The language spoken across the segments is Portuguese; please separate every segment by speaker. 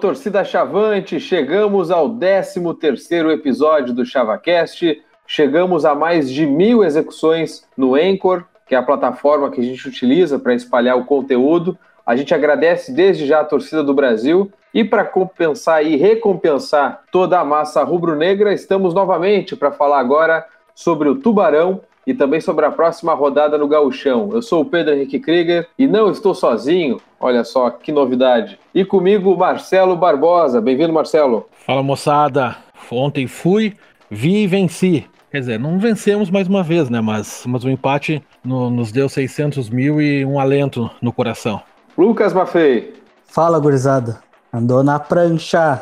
Speaker 1: Torcida Chavante, chegamos ao 13º episódio do ChavaCast. Chegamos a mais de mil execuções no Anchor, que é a plataforma que a gente utiliza para espalhar o conteúdo. A gente agradece desde já a torcida do Brasil. E para compensar e recompensar toda a massa rubro-negra, estamos novamente para falar agora sobre o Tubarão e também sobre a próxima rodada no Gauchão. Eu sou o Pedro Henrique Krieger e não estou sozinho. Olha só que novidade. E comigo, Marcelo Barbosa. Bem-vindo, Marcelo.
Speaker 2: Fala, moçada. Ontem fui, vi e venci. Quer dizer, não vencemos mais uma vez, né? Mas, mas o empate no, nos deu 600 mil e um alento no coração.
Speaker 1: Lucas Maffei.
Speaker 3: Fala, gurizada. Andou na prancha.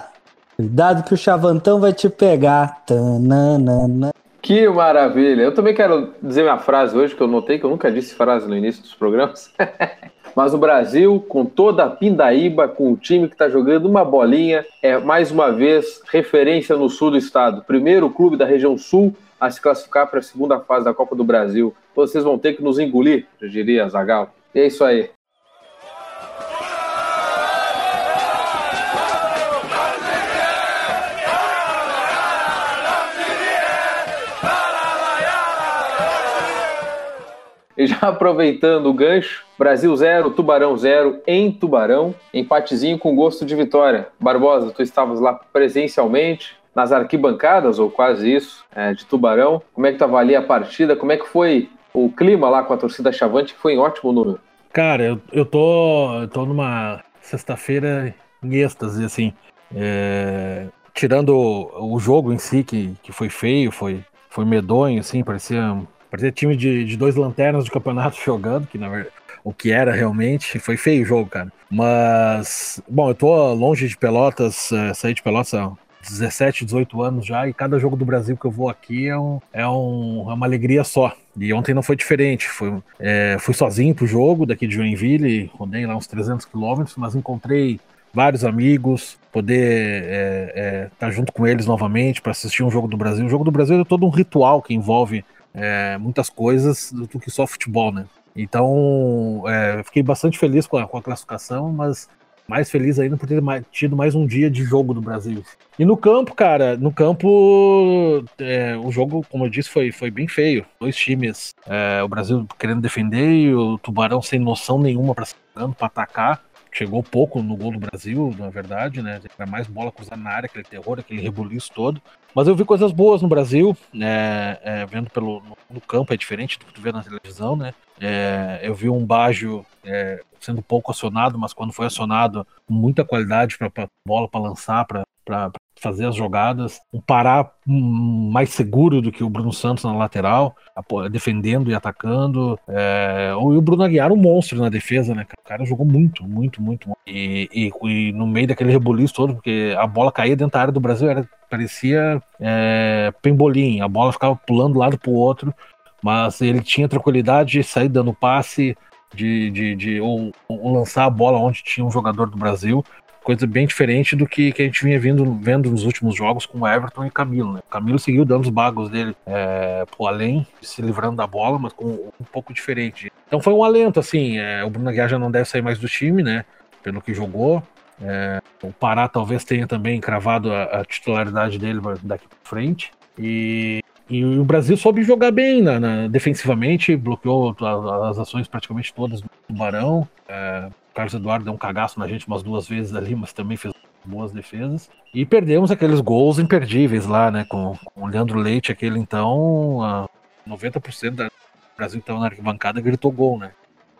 Speaker 3: Cuidado que o chavantão vai te pegar. Tananana.
Speaker 1: Que maravilha! Eu também quero dizer minha frase hoje, que eu notei que eu nunca disse frase no início dos programas. Mas o Brasil, com toda a pindaíba, com o time que está jogando uma bolinha, é mais uma vez referência no sul do estado. Primeiro clube da região sul a se classificar para a segunda fase da Copa do Brasil. Vocês vão ter que nos engolir, eu diria Zagal. E é isso aí. E já aproveitando o gancho, Brasil 0, Tubarão 0 em Tubarão, empatezinho com gosto de vitória. Barbosa, tu estavas lá presencialmente, nas arquibancadas, ou quase isso, é, de Tubarão. Como é que tu avalia a partida? Como é que foi o clima lá com a torcida Chavante, foi em ótimo número?
Speaker 2: Cara, eu, eu, tô, eu tô numa sexta-feira em êxtase, assim. É, tirando o, o, jogo em si, que, que foi feio, foi, foi medonho, assim, parecia Parecia time de, de dois lanternas de campeonato jogando, que na verdade o que era realmente. Foi feio o jogo, cara. Mas, bom, eu tô longe de Pelotas, é, saí de Pelotas há 17, 18 anos já, e cada jogo do Brasil que eu vou aqui é, um, é, um, é uma alegria só. E ontem não foi diferente. Fui, é, fui sozinho pro jogo daqui de Joinville, rodei lá uns 300 quilômetros, mas encontrei vários amigos, poder estar é, é, tá junto com eles novamente para assistir um jogo do Brasil. O jogo do Brasil é todo um ritual que envolve é, muitas coisas do que só futebol, né? Então, é, fiquei bastante feliz com a, com a, classificação, mas mais feliz ainda por ter mais, tido mais um dia de jogo do Brasil. E no campo, cara, no campo, é, o jogo, como eu disse, foi, foi bem feio. Dois times, é, o Brasil querendo defender e o Tubarão sem noção nenhuma para atacar chegou pouco no gol do Brasil, na verdade, né? Era mais bola cruzada na área, aquele terror, aquele rebuliço todo. Mas eu vi coisas boas no Brasil, né? É, vendo pelo no campo é diferente do que tu vê na televisão, né? É, eu vi um Baggio é, sendo pouco acionado, mas quando foi acionado, muita qualidade para bola para lançar, para fazer as jogadas, um Pará mais seguro do que o Bruno Santos na lateral, defendendo e atacando. É, o Bruno Aguiar, um monstro na defesa, né? O cara jogou muito, muito, muito. E, e, e no meio daquele rebuliço todo, porque a bola caía dentro da área do Brasil, era, parecia é, pembolim, a bola ficava pulando de um lado pro outro, mas ele tinha tranquilidade de sair dando passe, de, de, de ou, ou, lançar a bola onde tinha um jogador do Brasil coisa bem diferente do que, que a gente vinha vindo, vendo nos últimos jogos com Everton e Camilo. Né? O Camilo seguiu dando os bagos dele é, além, se livrando da bola, mas com um pouco diferente. Então foi um alento, assim. É, o Bruno Aguiar já não deve sair mais do time, né? Pelo que jogou. É, o Pará talvez tenha também cravado a, a titularidade dele daqui para frente. E, e, o Brasil soube jogar bem na, na, defensivamente, bloqueou as, as, ações praticamente todas do Tubarão. É, Carlos Eduardo deu um cagaço na gente umas duas vezes ali, mas também fez boas defesas. E perdemos aqueles gols imperdíveis lá, né? Com, com o Leandro Leite, aquele então, uh, 90% do Brasil que estava na arquibancada gritou gol, né?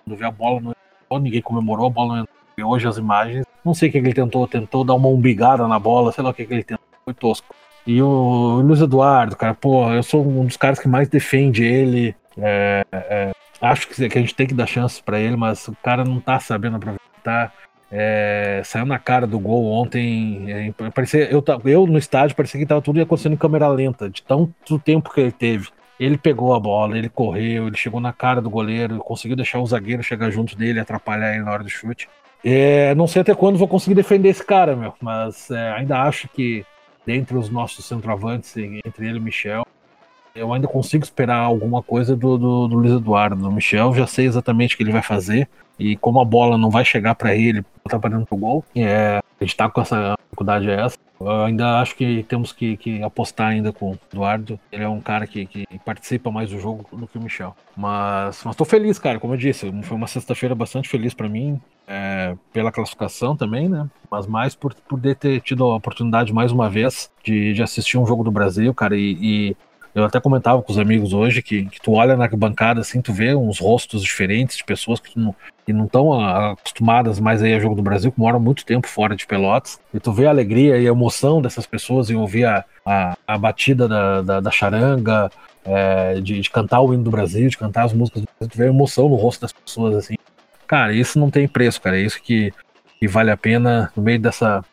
Speaker 2: Quando vê a bola não entrou, ninguém comemorou, a bola não entrou. E hoje as imagens, não sei o que ele tentou, tentou dar uma umbigada na bola, sei lá o que ele tentou, foi tosco. E o Luiz Eduardo, cara, pô, eu sou um dos caras que mais defende ele. É, é, acho que, a gente tem que dar chance para ele, mas o cara não tá sabendo aproveitar. É, saiu na cara do gol ontem. É, parecia, eu, eu no estádio parecia que tava tudo acontecendo em câmera lenta, de tanto tempo que ele teve. Ele pegou a bola, ele correu, ele chegou na cara do goleiro, conseguiu deixar o zagueiro chegar junto dele, atrapalhar ele na hora do chute. É, não sei até quando vou conseguir defender esse cara, meu, mas é, ainda acho que dentre os nossos centroavantes, entre ele e o Michel, eu ainda consigo esperar alguma coisa do, do, do Luiz Eduardo. Do Michel, já sei exatamente o que ele vai fazer. E como a bola não vai chegar para ele, tá para dentro do gol, é, a gente tá com essa dificuldade é essa. Eu ainda acho que temos que, que, apostar ainda com o Eduardo. Ele é um cara que, que, participa mais do jogo do que o Michel. Mas, mas tô feliz, cara. Como eu disse, foi uma sexta-feira bastante feliz para mim. É, pela classificação também, né? Mas mais por poder ter tido a oportunidade mais uma vez de, de assistir um jogo do Brasil, cara. E, e eu até comentava com os amigos hoje que, que tu olha na bancada assim, tu vê uns rostos diferentes de pessoas que não que não estão acostumadas mais aí a jogo do Brasil, que moram muito tempo fora de Pelotas, e tu vê a alegria e a emoção dessas pessoas em ouvir a, a, a batida da, da, da charanga, é, de, de, cantar o hino do Brasil, de cantar as músicas do Brasil, tu vê a emoção no rosto das pessoas, assim. Cara, isso não tem preço, cara, é isso que, que vale a pena no meio dessa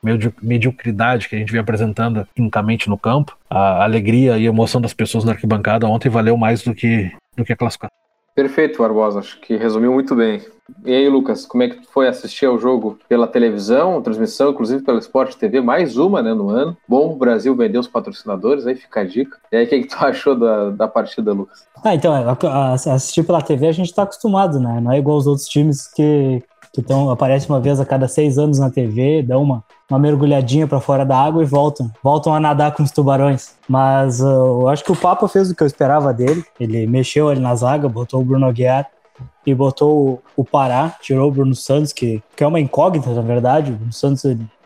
Speaker 2: mediocridade que a gente vem apresentando quimicamente no campo. A alegria e a emoção das pessoas na arquibancada ontem valeu mais do que, do que a classificação.
Speaker 1: Perfeito, Barbosa. Acho que resumiu muito bem. E aí, Lucas, como é que foi assistir ao jogo pela televisão, transmissão, inclusive pela Sport TV, mais uma, né, no ano? Bom, o Brasil vendeu os patrocinadores, aí fica a dica. E aí, o que, que tu achou da, da partida, Lucas?
Speaker 3: Ah, então, assistir pela TV a gente tá acostumado, né? Não é igual os outros times que, que tão, aparecem uma vez a cada seis anos na TV, dão uma, uma mergulhadinha para fora da água e voltam. Voltam a nadar com os tubarões. Mas uh, eu acho que o Papa fez o que eu esperava dele. Ele mexeu ali na zaga, botou o Bruno Aguiar e botou o, Pará, tirou o Bruno Santos, que, que é uma incógnita, na verdade. O Bruno Santos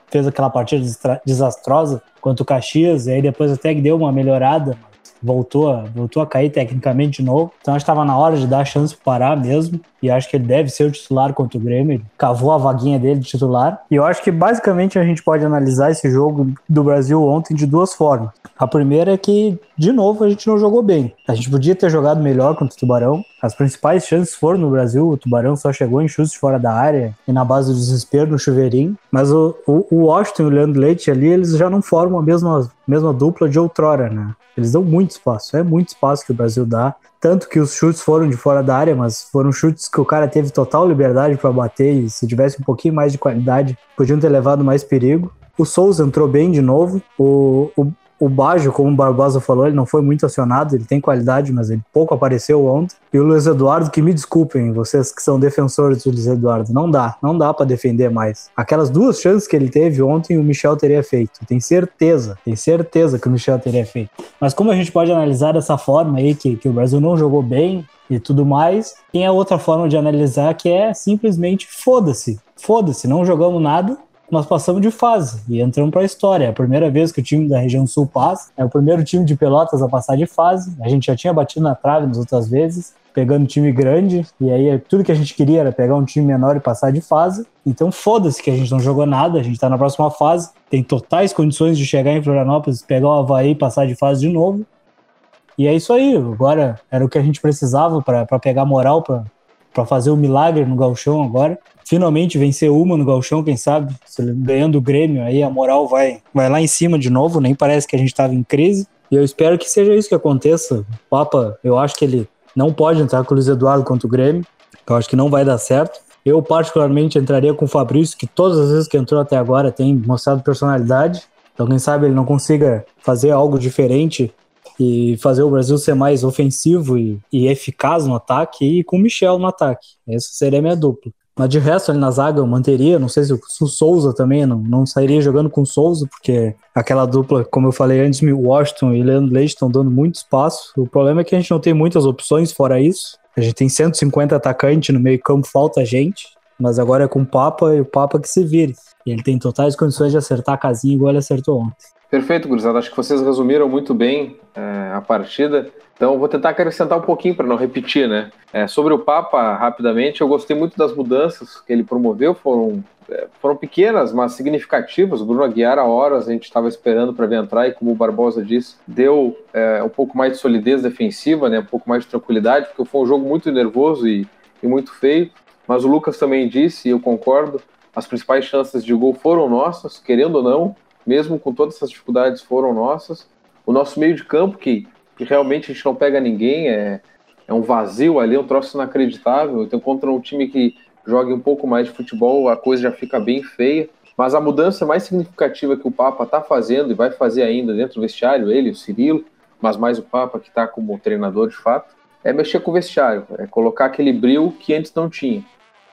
Speaker 3: fez aquela partida desastrosa contra o Caxias, e aí depois até que deu uma melhorada, voltou voltou a cair tecnicamente de novo. Então acho que estava na hora de dar a chance para parar mesmo. E acho que ele deve ser o titular contra o Grêmio. Ele cavou a vaguinha dele de titular. E eu acho que basicamente a gente pode analisar esse jogo do Brasil ontem de duas formas. A primeira é que, de novo, a gente não jogou bem. A gente podia ter jogado melhor contra o Tubarão. As principais chances foram no Brasil. O Tubarão só chegou em chutes fora da área e na base do desespero no chuveirinho. Mas o, o, o Washington e o Leandro Leite ali, eles já não formam a mesma, mesma dupla de outrora, né? Eles dão muito espaço, é muito espaço que o Brasil dá. Tanto que os chutes foram de fora da área, mas foram chutes que o cara teve total liberdade para bater e se tivesse um pouquinho mais de qualidade, podiam ter levado mais perigo. O Souza entrou bem de novo. O, o, o Bajo, como o Barbosa falou, ele não foi muito acionado, ele tem qualidade, mas ele pouco apareceu ontem. E o Luiz Eduardo, que me desculpem, vocês que são defensores do Luiz Eduardo, não dá, não dá para defender mais. Aquelas duas chances que ele teve ontem, o Michel teria feito. Tem certeza, tem certeza que o Michel teria feito. Mas como a gente pode analisar dessa forma aí, que, que o Brasil não jogou bem e tudo mais, tem a outra forma de analisar que é simplesmente foda-se. Foda-se, não jogamos nada, nós passamos de fase e entramos para a história. É a primeira vez que o time da região sul passa, é o primeiro time de Pelotas a passar de fase. A gente já tinha batido na trave nas outras vezes, pegando time grande, e aí tudo que a gente queria era pegar um time menor e passar de fase. Então foda-se que a gente não jogou nada, a gente está na próxima fase, tem totais condições de chegar em Florianópolis, pegar o Havaí e passar de fase de novo. E é isso aí, agora era o que a gente precisava para pegar moral para fazer o um milagre no galchão agora finalmente vencer uma no Galchão, quem sabe, ganhando o Grêmio, aí a moral vai, vai lá em cima de novo, nem parece que a gente estava em crise. E eu espero que seja isso que aconteça. O Papa, eu acho que ele não pode entrar com o Luiz Eduardo contra o Grêmio, eu acho que não vai dar certo. Eu, particularmente, entraria com o Fabrício, que todas as vezes que entrou até agora tem mostrado personalidade. Então, quem sabe ele não consiga fazer algo diferente e fazer o Brasil ser mais ofensivo e, e eficaz no ataque e com o Michel no ataque. Essa seria a minha dupla. Mas de resto, ali na zaga eu manteria. Não sei se o Souza também não, não sairia jogando com o Souza, porque aquela dupla, como eu falei antes, Washington e Leandro Leite estão dando muito espaço. O problema é que a gente não tem muitas opções fora isso. A gente tem 150 atacantes no meio-campo, falta gente. Mas agora é com o Papa e o Papa que se vire. E ele tem totais condições de acertar a casinha igual ele acertou ontem.
Speaker 1: Perfeito, gurizada. Acho que vocês resumiram muito bem é, a partida. Então, vou tentar acrescentar um pouquinho para não repetir, né? É, sobre o Papa, rapidamente, eu gostei muito das mudanças que ele promoveu. Foram, é, foram pequenas, mas significativas. O Bruno Aguiar, a horas, a gente estava esperando para ver entrar e, como o Barbosa disse, deu é, um pouco mais de solidez defensiva, né? Um pouco mais de tranquilidade, porque foi um jogo muito nervoso e, e muito feio. Mas o Lucas também disse, e eu concordo, as principais chances de gol foram nossas, querendo ou não mesmo com todas essas dificuldades, foram nossas. O nosso meio de campo, que, que realmente a gente não pega ninguém, é, é um vazio ali, um troço inacreditável. Então, contra um time que joga um pouco mais de futebol, a coisa já fica bem feia. Mas a mudança mais significativa que o Papa está fazendo e vai fazer ainda dentro do vestiário, ele, o Cirilo, mas mais o Papa que está como treinador de fato, é mexer com o vestiário, é colocar aquele brilho que antes não tinha.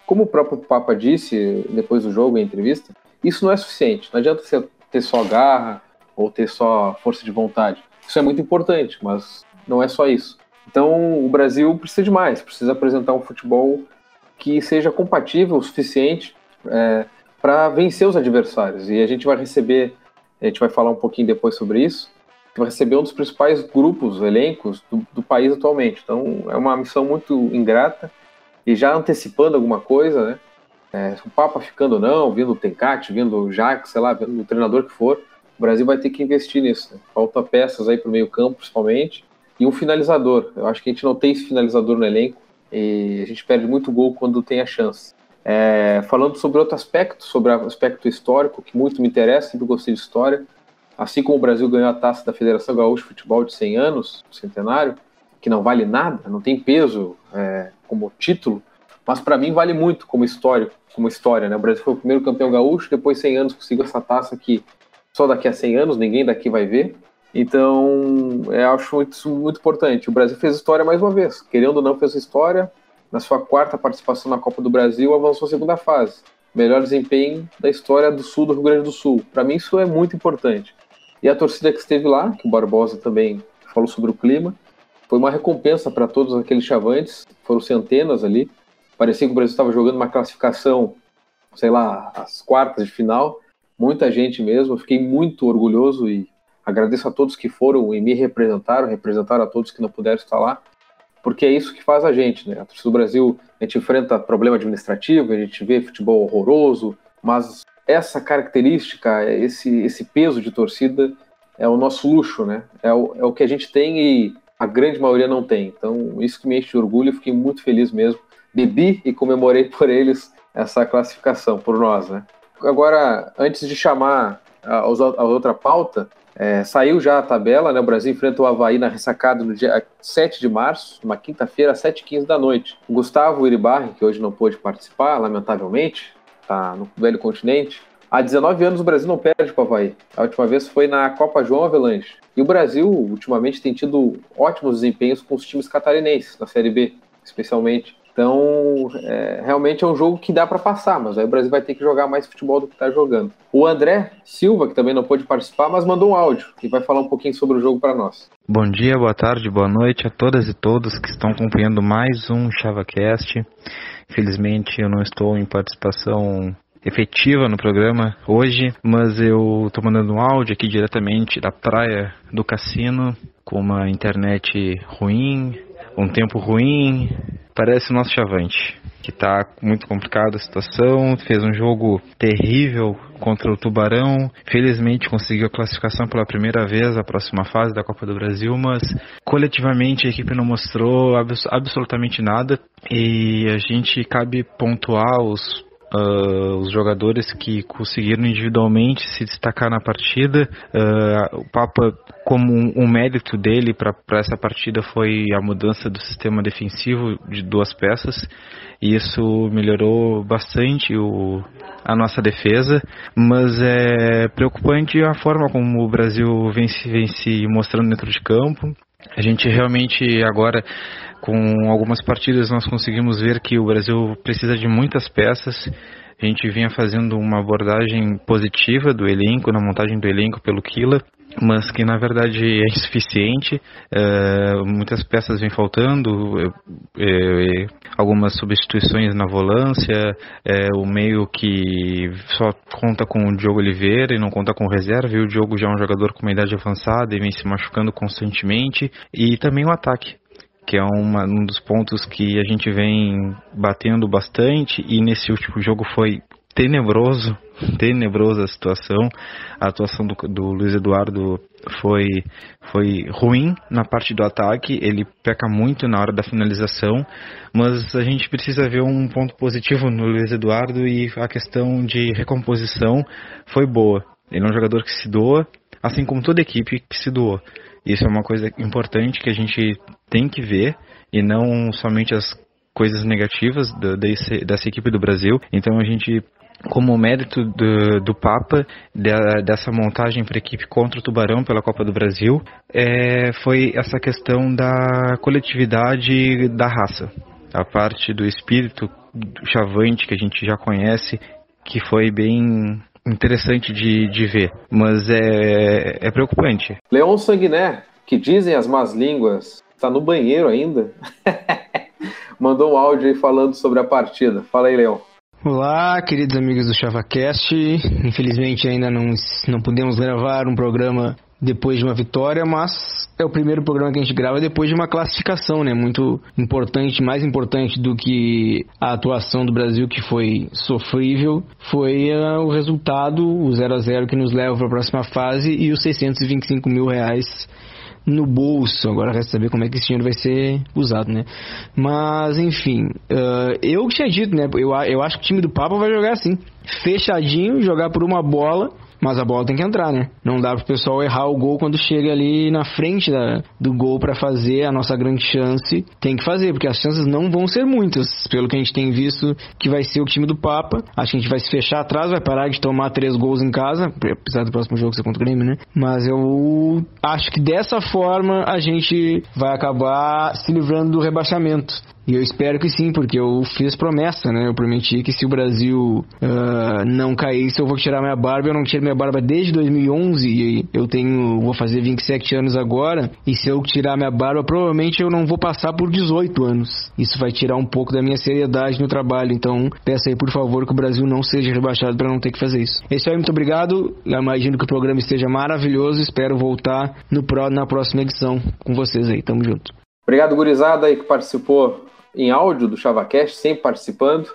Speaker 1: Como o próprio Papa disse depois do jogo, em entrevista, Isso não é suficiente. Não adianta você ter só garra ou ter só força de vontade. Isso é muito importante, mas não é só isso. Então o Brasil precisa de mais, precisa apresentar um futebol que seja compatível o suficiente é, para vencer os adversários. E a gente vai receber, a gente vai falar um pouquinho depois sobre isso, vai receber um dos principais grupos, elencos do, do país atualmente. Então é uma missão muito ingrata e já antecipando alguma coisa, né? É, o Papa ficando ou não, vindo o Tencate, vindo o Jacques, sei lá, o treinador que for, o Brasil vai ter que investir nisso. Né? Falta peças aí para o meio campo, principalmente, e um finalizador. Eu acho que a gente não tem esse finalizador no elenco e a gente perde muito gol quando tem a chance. É, falando sobre outro aspecto, sobre o aspecto histórico, que muito me interessa, sempre gostei de história. Assim como o Brasil ganhou a taça da Federação Gaúcha de Futebol de 100 anos, centenário, que não vale nada, não tem peso é, como título, mas para mim vale muito como história, como história, né? O Brasil foi o primeiro campeão gaúcho, depois de 100 anos conseguiu essa taça que só daqui a 100 anos ninguém daqui vai ver. Então, eu é, acho isso muito importante. O Brasil fez história mais uma vez. Querendo ou não, fez história. Na sua quarta participação na Copa do Brasil, avançou a segunda fase. Melhor desempenho da história do sul do Rio Grande do Sul. Para mim, isso é muito importante. E a torcida que esteve lá, que o Barbosa também falou sobre o clima, foi uma recompensa para todos aqueles chavantes. Foram centenas ali. Parecia que o Brasil estava jogando uma classificação, sei lá, as quartas de final. Muita gente mesmo. Fiquei muito orgulhoso e Agradeço a todos que foram e me representaram, representaram a todos que não puderam estar lá, porque é isso que faz a gente, né? A torcida do Brasil, a gente enfrenta problema administrativo, a gente vê futebol horroroso, mas essa característica, esse, esse peso de torcida é o nosso luxo, né? É o, é o que a gente tem e a grande maioria não tem. Então, isso que me enche de orgulho, fiquei muito feliz mesmo. Bebi e comemorei por eles essa classificação, por nós, né? Agora, antes de chamar a, a outra pauta, é, saiu já a tabela, né? O Brasil enfrenta o Havaí na ressacada no dia 7 de março, uma quinta-feira, às 7h15 da noite. O Gustavo Iribarri, que hoje não pôde participar, lamentavelmente, tá no velho continente. Há 19 anos o Brasil não perde para o Havaí. A última vez foi na Copa João Avelanche. E o Brasil, ultimamente, tem tido ótimos desempenhos com os times catarinenses, na Série B, especialmente. Então, é, realmente é um jogo que dá para passar, mas aí o Brasil vai ter que jogar mais futebol do que está jogando. O André Silva, que também não pôde participar, mas mandou um áudio que vai falar um pouquinho sobre o jogo para nós.
Speaker 4: Bom dia, boa tarde, boa noite a todas e todos que estão acompanhando mais um ChavaCast. Infelizmente, eu não estou em participação efetiva no programa hoje, mas eu estou mandando um áudio aqui diretamente da praia do cassino, com uma internet ruim, um tempo ruim, parece o nosso Chavante, que está muito complicada a situação, fez um jogo terrível contra o Tubarão, felizmente conseguiu a classificação pela primeira vez à próxima fase da Copa do Brasil, mas coletivamente a equipe não mostrou abs absolutamente nada e a gente cabe pontuar os Uh, os jogadores que conseguiram individualmente se destacar na partida. Uh, o Papa, como um, um mérito dele para essa partida, foi a mudança do sistema defensivo de duas peças. E isso melhorou bastante o, a nossa defesa, mas é preocupante a forma como o Brasil vem se, vem se mostrando dentro de campo. A gente realmente agora com algumas partidas nós conseguimos ver que o Brasil precisa de muitas peças. A gente vinha fazendo uma abordagem positiva do elenco, na montagem do elenco pelo Kila, mas que na verdade é insuficiente. É, muitas peças vêm faltando, é, algumas substituições na volância, é, o meio que só conta com o Diogo Oliveira e não conta com reserva, e o Diogo já é um jogador com uma idade avançada e vem se machucando constantemente, e também o ataque que é uma, um dos pontos que a gente vem batendo bastante e nesse último jogo foi tenebroso, tenebrosa a situação. A atuação do, do Luiz Eduardo foi, foi ruim na parte do ataque, ele peca muito na hora da finalização, mas a gente precisa ver um ponto positivo no Luiz Eduardo e a questão de recomposição foi boa. Ele é um jogador que se doa, assim como toda equipe que se doou. Isso é uma coisa importante que a gente tem que ver e não somente as coisas negativas do, desse, dessa equipe do Brasil. Então a gente como mérito do, do Papa de, dessa montagem para a equipe contra o Tubarão pela Copa do Brasil é, foi essa questão da coletividade da raça, a parte do espírito chavante que a gente já conhece, que foi bem interessante de, de ver, mas é, é preocupante.
Speaker 1: Leon Sanguiné, que dizem as más línguas, está no banheiro ainda. Mandou um áudio aí falando sobre a partida. Fala aí, Leon.
Speaker 5: Olá, queridos amigos do ChavaCast. Infelizmente ainda não, não pudemos gravar um programa depois de uma vitória, mas é o primeiro programa que a gente grava depois de uma classificação, né? Muito importante, mais importante do que a atuação do Brasil, que foi sofrível, foi uh, o resultado, o 0 a 0 que nos leva para a próxima fase e os 625 mil reais no bolso. Agora resta saber como é que esse dinheiro vai ser usado, né? Mas, enfim, uh, eu tinha dito, né? Eu, eu acho que o time do Papa vai jogar assim, fechadinho, jogar por uma bola mas a bola tem que entrar, né? Não dá pro pessoal errar o gol quando chega ali na frente da, do gol para fazer a nossa grande chance. Tem que fazer, porque as chances não vão ser muitas, pelo que a gente tem visto que vai ser o time do Papa. Acho que a gente vai se fechar atrás, vai parar de tomar três gols em casa, apesar do próximo jogo ser contra o Grêmio, né? Mas eu acho que dessa forma a gente vai acabar se livrando do rebaixamento. E eu espero que sim, porque eu fiz promessa, né? Eu prometi que se o Brasil uh, não caísse, eu vou tirar minha barba. Eu não tiro minha barba desde 2011 e eu tenho, vou fazer 27 anos agora. E se eu tirar minha barba, provavelmente eu não vou passar por 18 anos. Isso vai tirar um pouco da minha seriedade no trabalho. Então, peço aí, por favor, que o Brasil não seja rebaixado para não ter que fazer isso. É isso aí, muito obrigado. Eu imagino que o programa esteja maravilhoso. Espero voltar no, na próxima edição com vocês aí. Tamo junto.
Speaker 1: Obrigado, gurizada aí que participou em áudio do ChavaCast, sempre participando.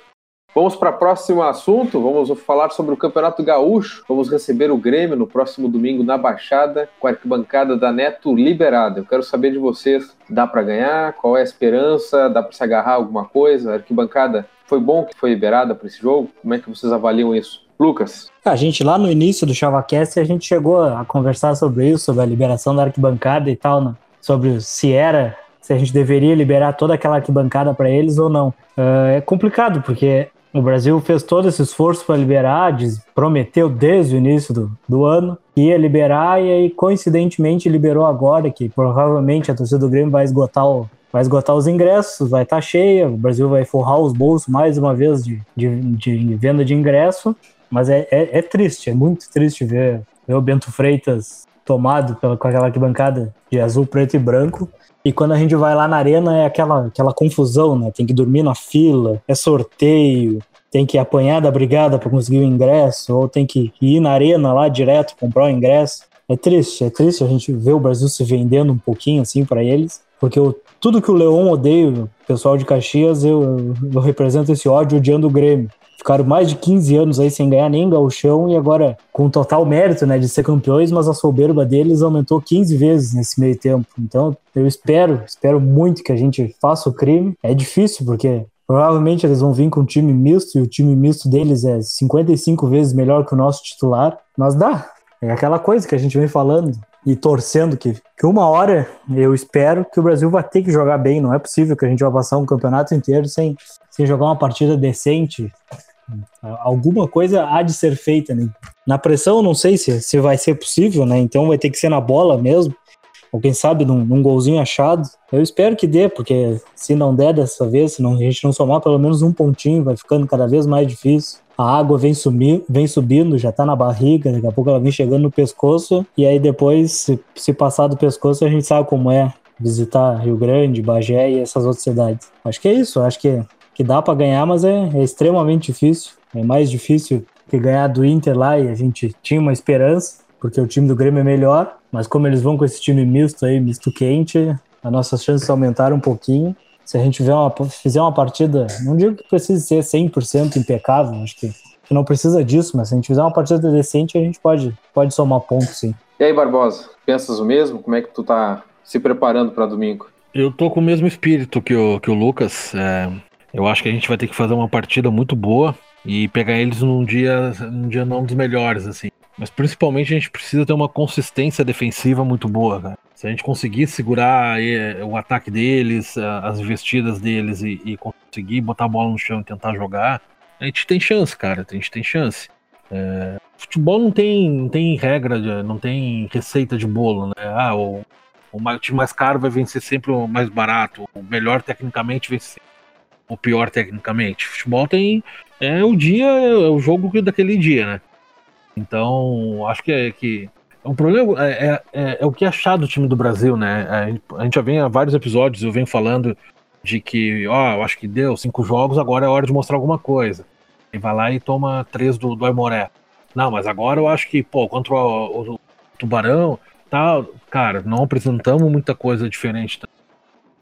Speaker 1: Vamos para o próximo assunto. Vamos falar sobre o Campeonato Gaúcho. Vamos receber o Grêmio no próximo domingo na Baixada, com a arquibancada da Neto liberada. Eu quero saber de vocês: dá para ganhar? Qual é a esperança? Dá para se agarrar alguma coisa? A arquibancada foi bom que foi liberada para esse jogo? Como é que vocês avaliam isso? Lucas.
Speaker 3: A gente lá no início do ChavaCast a gente chegou a conversar sobre isso, sobre a liberação da arquibancada e tal, né? sobre se era se a gente deveria liberar toda aquela arquibancada para eles ou não. Uh, é complicado, porque o Brasil fez todo esse esforço para liberar, prometeu desde o início do, do ano que ia liberar, e aí coincidentemente liberou agora, que provavelmente a torcida do Grêmio vai esgotar o, vai esgotar os ingressos, vai estar tá cheia, o Brasil vai forrar os bolsos mais uma vez de, de, de venda de ingresso, mas é, é, é, triste, é muito triste ver, ver o Bento Freitas tomado pela, com aquela arquibancada de azul, preto e branco, e quando a gente vai lá na arena é aquela, aquela confusão, né? Tem que dormir na fila, é sorteio, tem que apanhar da brigada para conseguir o ingresso, ou tem que ir na arena lá direto comprar o ingresso. É triste, é triste a gente ver o Brasil se vendendo um pouquinho assim para eles, porque eu, tudo que o Leão odeia, o pessoal de Caxias, eu, eu represento esse ódio odiando o Grêmio ficaram mais de 15 anos aí sem ganhar nem gauchão e agora com total mérito, né, de ser campeões, mas a soberba deles aumentou 15 vezes nesse meio tempo. Então, eu espero, espero muito que a gente faça o crime. É difícil porque provavelmente eles vão vir com um time misto e o time misto deles é 55 vezes melhor que o nosso titular, mas dá. É aquela coisa que a gente vem falando e torcendo que, que uma hora eu espero que o Brasil vai ter que jogar bem. Não é possível que a gente vá passar um campeonato inteiro sem, sem jogar uma partida decente, Alguma coisa há de ser feita, né? Na pressão, não sei se, se vai ser possível, né? Então vai ter que ser na bola mesmo. Ou quem sabe num, num golzinho achado. Eu espero que dê, porque se não der dessa vez, se não, a gente não somar pelo menos um pontinho, vai ficando cada vez mais difícil. A água vem, sumir, vem subindo, já tá na barriga, daqui a pouco ela vem chegando no pescoço, e aí depois, se, se passar do pescoço, a gente sabe como é visitar Rio Grande, Bagé e essas outras cidades. Acho que é isso, acho que que dá para ganhar, mas é, é, extremamente difícil. É mais difícil que ganhar do Inter lá e a gente tinha uma esperança, porque o time do Grêmio é melhor, mas como eles vão com esse time misto aí, misto quente, as nossas chances aumentaram um pouquinho. Se a gente uma, fizer uma partida, não digo que precise ser 100% impecável, acho que, que não precisa disso, mas se a gente fizer uma partida decente, a gente pode, pode somar pontos, sim.
Speaker 1: E aí, Barbosa, pensas o mesmo? Como é que tu tá se preparando para domingo?
Speaker 2: Eu tô com o mesmo espírito que o, que o Lucas. É, eu acho que a gente vai ter que fazer uma partida muito boa e pegar eles num dia, num dia não dos melhores, assim. Mas principalmente a gente precisa ter uma consistência defensiva muito boa, cara. Se a gente conseguir segurar o ataque deles, as investidas deles e, e, conseguir botar a bola no chão e tentar jogar, a gente tem chance, cara. A gente tem chance. É, futebol não tem, não tem regra, não tem receita de bolo, né? Ah, o, o time mais caro vai vencer sempre o mais barato, o melhor tecnicamente vence o pior tecnicamente. Futebol tem. É o dia, é o jogo daquele dia, né? Então, acho que é que o problema é, é, é, é, o que achar do time do Brasil, né? A gente já vem há vários episódios, eu venho falando de que, ó, eu acho que deu cinco jogos, agora é hora de mostrar alguma coisa. E vai lá e toma três do, do Aimoré. Não, mas agora eu acho que, pô, contra o, o, o Tubarão, tá, cara, não apresentamos muita coisa diferente.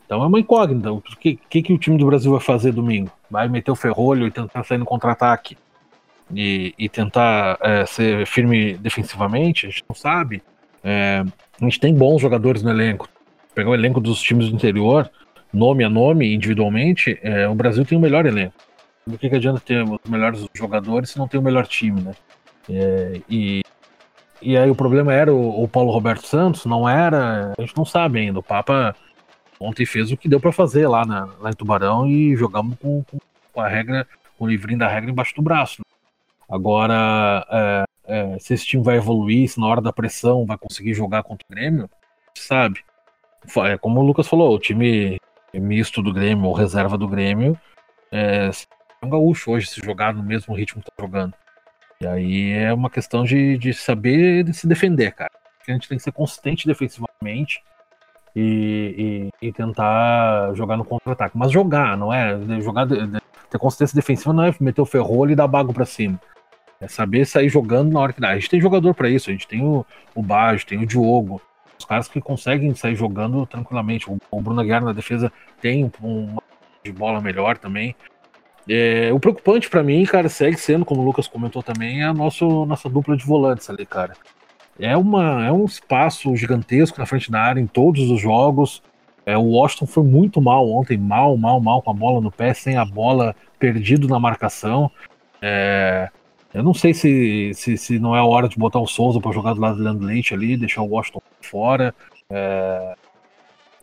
Speaker 2: Então é uma incógnita. O que, que, que o time do Brasil vai fazer domingo? Vai meter o ferrolho e tentar sair no contra-ataque? E, e, tentar é, ser firme defensivamente? A gente não sabe. É, a gente tem bons jogadores no elenco. Pegar o elenco dos times do interior, nome a nome, individualmente, é, o Brasil tem o melhor elenco. Do que, que adianta ter os melhores jogadores se não tem o melhor time, né? É, e, e aí o problema era o, o, Paulo Roberto Santos, não era. A gente não sabe ainda. O Papa ontem fez o que deu para fazer lá, na, lá em Tubarão e jogamos com, com, a regra, com o livrinho da regra embaixo do braço. Agora, é, é, se esse time vai evoluir, se na hora da pressão vai conseguir jogar contra o Grêmio, sabe? É como o Lucas falou, o time misto do Grêmio ou reserva do Grêmio é, é um gaúcho hoje se jogar no mesmo ritmo que tá jogando. E aí é uma questão de, de saber de se defender, cara. A gente tem que ser consistente defensivamente e, e, e tentar jogar no contra-ataque. Mas jogar, não é? Jogar, ter consistência defensiva não é meter o ferrolho e dar bago para cima. É saber sair jogando na hora que dá. A gente tem jogador para isso, a gente tem o, o Baggio, tem o Diogo, os caras que conseguem sair jogando tranquilamente. O, o Bruno Aguiar na defesa tem uma de bola melhor também. É, o preocupante para mim, cara, segue sendo, como o Lucas comentou também, é a nosso, nossa dupla de volantes ali, cara. É, uma, é um espaço gigantesco na frente da área em todos os jogos. É, o Washington foi muito mal ontem, mal, mal, mal com a bola no pé, sem a bola, perdido na marcação. É, eu não sei se, se, se, não é a hora de botar o Souza para jogar do lado do Leandro Leite ali, deixar o Washington fora. É,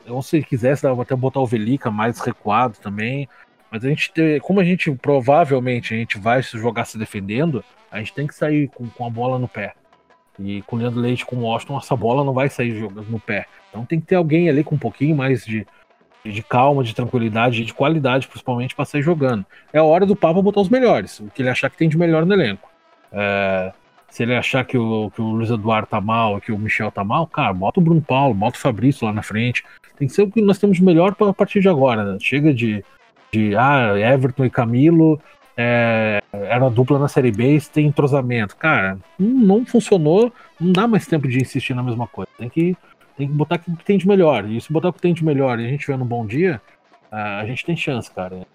Speaker 2: eu, se quisesse, dava até botar o Velica mais recuado também. Mas a gente, como a gente provavelmente a gente vai se jogar se defendendo, a gente tem que sair com, com a bola no pé. E com o Leandro Leite, com o Washington, essa bola não vai sair jogando no pé. Então tem que ter alguém ali com um pouquinho mais de, de calma, de tranquilidade, de qualidade, principalmente, para sair jogando. É hora do Papa botar os melhores, o que ele achar que tem de melhor no elenco. É, se ele achar que o, que o Luiz Eduardo tá mal, que o Michel tá mal, cara, bota o Bruno Paulo, bota o Fabrício lá na frente. Tem que ser o que nós temos de melhor a partir de agora. Né? Chega de de ah, Everton e Camilo é, era dupla na Série B e tem entrosamento. Cara, não, funcionou, não dá mais tempo de insistir na mesma coisa. Tem que, tem que botar o que tem de melhor. E se botar o que tem de melhor e a gente tiver num bom dia, a gente tem chance, cara.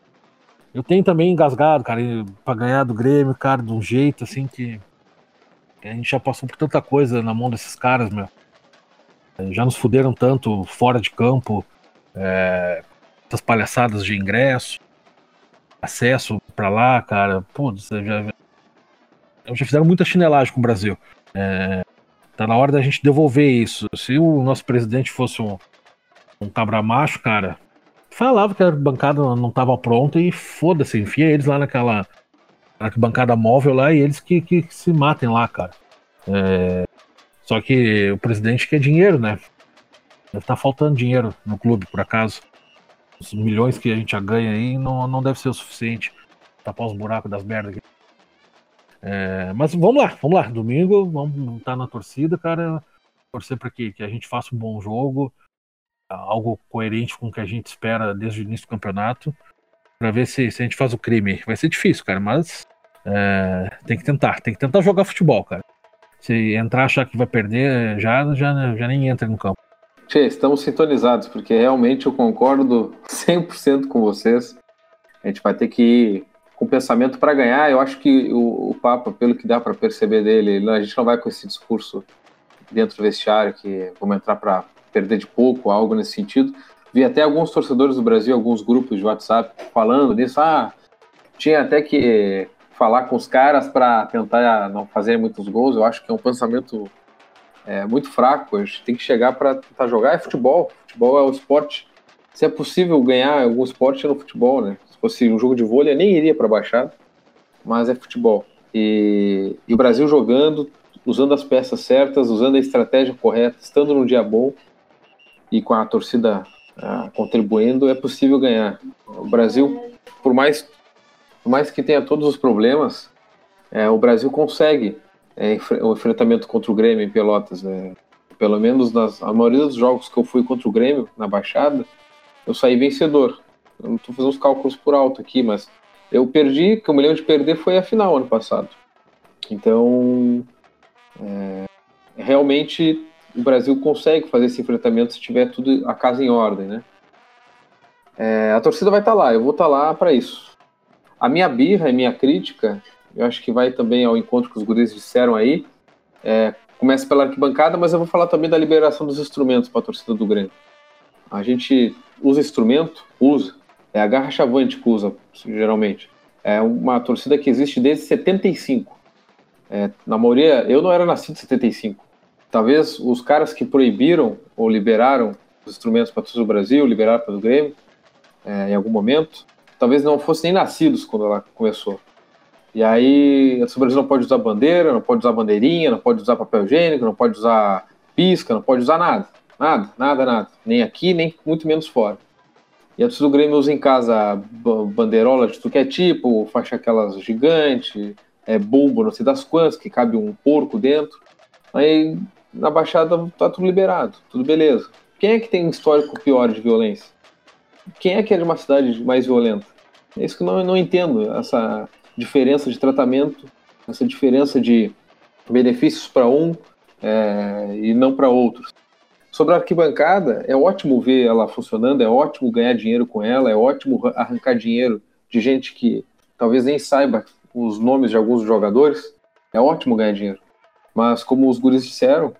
Speaker 2: Eu tenho também engasgado, cara, pra ganhar do Grêmio, cara, de um jeito assim que a gente já passou por tanta coisa na mão desses caras, meu. Já nos fuderam tanto fora de campo, é, essas palhaçadas de ingresso, acesso para lá, cara. Putz, já, já fizeram muita chinelagem com o Brasil. É, tá na hora da gente devolver isso. Se o nosso presidente fosse um, um cabra macho, cara, falava que a bancada não estava pronta e foda-se, enfia eles lá naquela, naquela bancada móvel lá e eles que, que, que se matem lá, cara. É, só que o presidente quer dinheiro, né? Deve estar tá faltando dinheiro no clube, por acaso os milhões que a gente já ganha aí não, não deve ser o suficiente tapar os buracos das merdas aqui. É, mas vamos lá, vamos lá. Domingo, vamos estar na torcida, cara. Torcer para que, que a gente faça um bom jogo, algo coerente com o que a gente espera desde o início do campeonato, para ver se, se a gente faz o crime. Vai ser difícil, cara, mas é, tem que tentar, tem que tentar jogar futebol, cara. Se entrar achar que vai perder, já, já, já nem entra no campo.
Speaker 1: Tchê, estamos sintonizados, porque realmente eu concordo 100% com vocês. A gente vai ter que ir com pensamento para ganhar. Eu acho que o, o Papa, pelo que dá para perceber dele, a gente não vai com esse discurso dentro do vestiário que vamos entrar para perder de pouco, algo nesse sentido. Vi até alguns torcedores do Brasil, alguns grupos de WhatsApp falando nisso. Ah, tinha até que falar com os caras para tentar não fazer muitos gols. Eu acho que é um pensamento é muito fraco. A gente tem que chegar para tentar jogar. É futebol. Futebol é o esporte. Se é possível ganhar algum esporte é no futebol, né? Se fosse um jogo de vôlei, eu nem iria para Baixada, mas é futebol. E, e, o Brasil jogando, usando as peças certas, usando a estratégia correta, estando num dia bom e com a torcida ah, contribuindo, é possível ganhar. O Brasil, por mais, por mais que tenha todos os problemas, é, o Brasil consegue é, o enfrentamento contra o Grêmio em Pelotas. Né? Pelo menos nas, a maioria dos jogos que eu fui contra o Grêmio, na Baixada, eu saí vencedor. Eu não estou fazendo os cálculos por alto aqui, mas eu perdi, que eu me lembro de perder foi a final ano passado. Então, é, realmente o Brasil consegue fazer esse enfrentamento se tiver tudo a casa em ordem, né? É, a torcida vai estar tá lá, eu vou estar tá lá para isso. A minha birra e minha crítica, eu acho que vai também ao encontro que os guris disseram aí. É, começa pela arquibancada, mas eu vou falar também da liberação dos instrumentos para a torcida do Grêmio. A gente usa instrumento, usa. É a garra chavante que usa, geralmente. É uma torcida que existe desde 75. É, na maioria, eu não era nascido em 75. Talvez os caras que proibiram ou liberaram os instrumentos para todo o Brasil, liberaram para o Grêmio, é, em algum momento, talvez não fossem nem nascidos quando ela começou. E aí, o Brasil não pode usar bandeira, não pode usar bandeirinha, não pode usar papel higiênico, não pode usar pisca, não pode usar nada. Nada, nada, nada. Nem aqui, nem muito menos fora. E a torcida do Grêmio usa em casa bandeirola de tudo que é tipo, faixa aquelas gigante, é bulbo, não sei das quantas, que cabe um porco dentro. Aí na Baixada tá tudo liberado, tudo beleza. Quem é que tem um histórico pior de violência? Quem é que é de uma cidade mais violenta? É isso que eu não, não entendo, essa diferença de tratamento, essa diferença de benefícios para um é, e não para outros. Sobre a arquibancada, é ótimo ver ela funcionando, é ótimo ganhar dinheiro com ela, é ótimo arrancar dinheiro de gente que talvez nem saiba os nomes de alguns jogadores. É ótimo ganhar dinheiro. Mas como os guris disseram,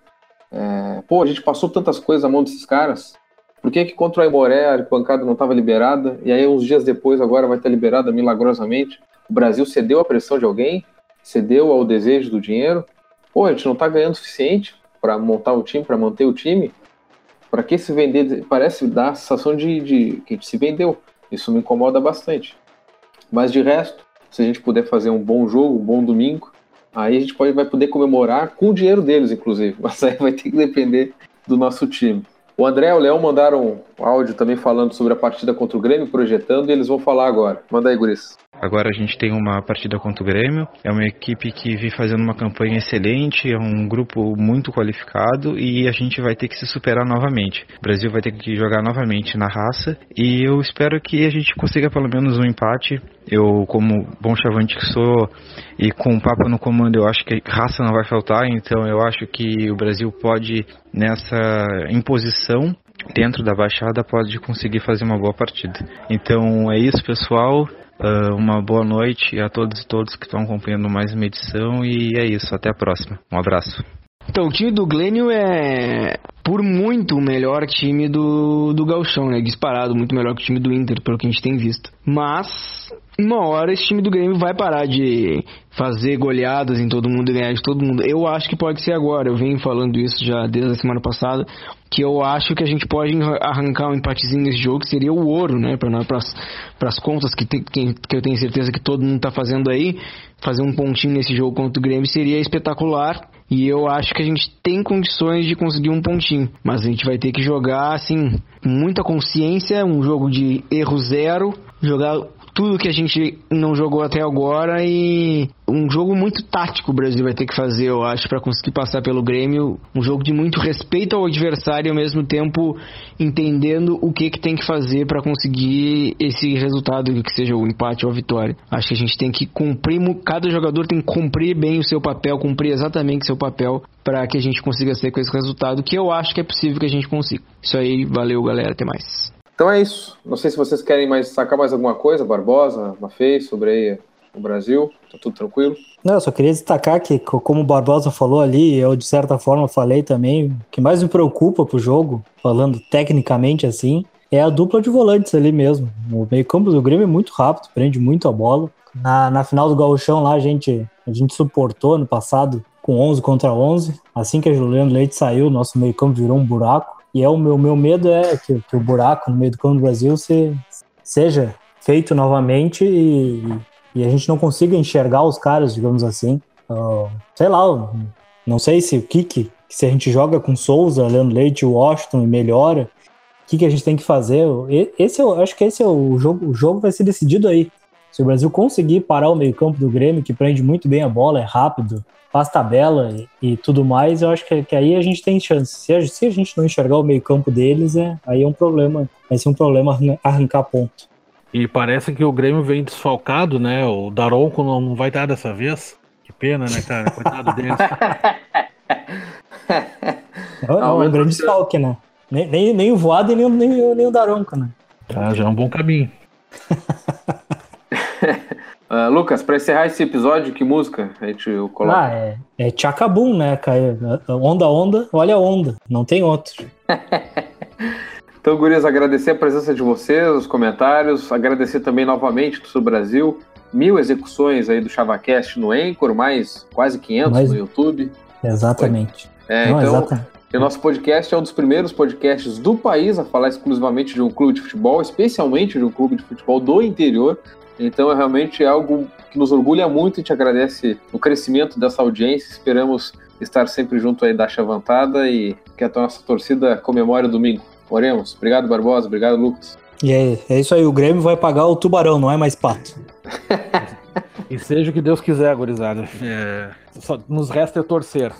Speaker 1: é, pô, a gente passou tantas coisas na mão desses caras. Por que, que contra o Aimoré a arquibancada não estava liberada? E aí, uns dias depois, agora vai estar liberada milagrosamente. O Brasil cedeu à pressão de alguém? Cedeu ao desejo do dinheiro? Pô, a gente não está ganhando o suficiente para montar o time, para manter o time? Para que se vender? Parece dar a sensação de, de que a gente se vendeu. Isso me incomoda bastante. Mas de resto, se a gente puder fazer um bom jogo, um bom domingo, aí a gente pode, vai poder comemorar com o dinheiro deles, inclusive. Mas aí vai ter que depender do nosso time. O André e o Léo mandaram áudio também falando sobre a partida contra o Grêmio, projetando, e eles vão falar agora. Manda aí, Guris.
Speaker 4: Agora a gente tem uma partida contra o Grêmio. É uma equipe que vem fazendo uma campanha excelente, é um grupo muito qualificado e a gente vai ter que se superar novamente. O Brasil vai ter que jogar novamente na raça e eu espero que a gente consiga pelo menos um empate. Eu, como bom chavante que sou e com o Papa no comando, eu acho que raça não vai faltar, então eu acho que o Brasil pode, nessa imposição, dentro da baixada pode conseguir fazer uma boa partida. Então é isso, pessoal. Uh, uma boa noite a todos e todos que estão acompanhando mais uma edição e é isso, até a próxima. Um abraço.
Speaker 5: Então, o time do Glênio é por muito o melhor time do, do Galchão, né? Disparado, muito melhor que o time do Inter, pelo que a gente tem visto. Mas uma hora esse time do Grêmio vai parar de fazer goleadas em todo mundo e ganhar de todo mundo. Eu acho que pode ser agora. Eu venho falando isso já desde a semana passada. Que eu acho que a gente pode arrancar um empatezinho nesse jogo, que seria o ouro, né? Para as contas que, tem, que, eu tenho certeza que todo mundo está fazendo aí. Fazer um pontinho nesse jogo contra o Grêmio seria espetacular. E eu acho que a gente tem condições de conseguir um pontinho. Mas a gente vai ter que jogar, assim, com muita consciência, um jogo de erro zero. Jogar tudo que a gente não jogou até agora e um jogo muito tático o Brasil vai ter que fazer, eu acho, para conseguir passar pelo Grêmio. Um jogo de muito respeito ao adversário e ao mesmo tempo entendendo o que, que tem que fazer para conseguir esse resultado, que seja o empate ou a vitória. Acho que a gente tem que cumprir, cada jogador tem que cumprir bem o seu papel, cumprir exatamente o seu papel para que a gente consiga ser com esse resultado, que eu acho que é possível que a gente consiga. Isso aí, valeu galera, até mais.
Speaker 1: Então é isso. Não sei se vocês querem mais sacar mais alguma coisa, Barbosa, Mafei, sobre aí o Brasil. Tá tudo tranquilo?
Speaker 3: Não, eu só queria destacar que, como o Barbosa falou ali, eu de certa forma falei também, o que mais me preocupa pro jogo, falando tecnicamente assim, é a dupla de volantes ali mesmo. O meio-campo do Grêmio é muito rápido, prende muito a bola. Na, na final do Gauchão lá, a gente, a gente suportou no passado com 11 contra 11. Assim que a Juliano Leite saiu, nosso meio-campo virou um buraco. E é o meu, meu medo é que, que o buraco no meio do campo do Brasil se, seja feito novamente e, e, a gente não consiga enxergar os caras, digamos assim. Uh, sei lá, não sei se o que, que se a gente joga com Souza, Leandro Leite, Washington e melhora, o que, que a gente tem que fazer? Esse eu acho que esse é o jogo, o jogo vai ser decidido aí. Se o Brasil conseguir parar o meio-campo do Grêmio, que prende muito bem a bola, é rápido, faz tabela e, e tudo mais, eu acho que, que, aí a gente tem chance. Se a, se a gente não enxergar o meio-campo deles, é, aí é um problema. Vai ser um problema arrancar ponto.
Speaker 2: E parece que o Grêmio vem desfalcado, né? O Daronco não vai dar dessa vez. Que pena, né, cara? Coitado deles.
Speaker 3: Não, não, é um grande desfalque, né? Nem, nem, nem o Voado e nem, nem, nem o Daronco, né?
Speaker 2: Tá, já é um bom caminho.
Speaker 1: uh, Lucas, para encerrar esse episódio, que música a gente coloca?
Speaker 3: Ah, é, é Chacabum, né, Caio? Onda, onda, olha a onda. Não tem outro.
Speaker 1: então, Gurias, agradecer a presença de vocês, os comentários, agradecer também novamente do Sul Brasil. Mil execuções aí do ChavaCast no Anchor, mais quase 500 mais... no YouTube.
Speaker 3: Exatamente.
Speaker 1: É, Não, então, exatamente. o nosso podcast é um dos primeiros podcasts do país a falar exclusivamente de um clube de futebol, especialmente de um clube de futebol do interior. Então é realmente algo que nos orgulha muito e te agradece o crescimento dessa audiência. Esperamos estar sempre junto aí da Chavantada e que a nossa torcida comemore o domingo. Oremos. Obrigado, Barbosa. Obrigado, Lucas.
Speaker 3: E é, é isso aí, o Grêmio vai pagar o tubarão, não é mais pato.
Speaker 2: e seja o que Deus quiser, gurizada. É, só nos resta é torcer.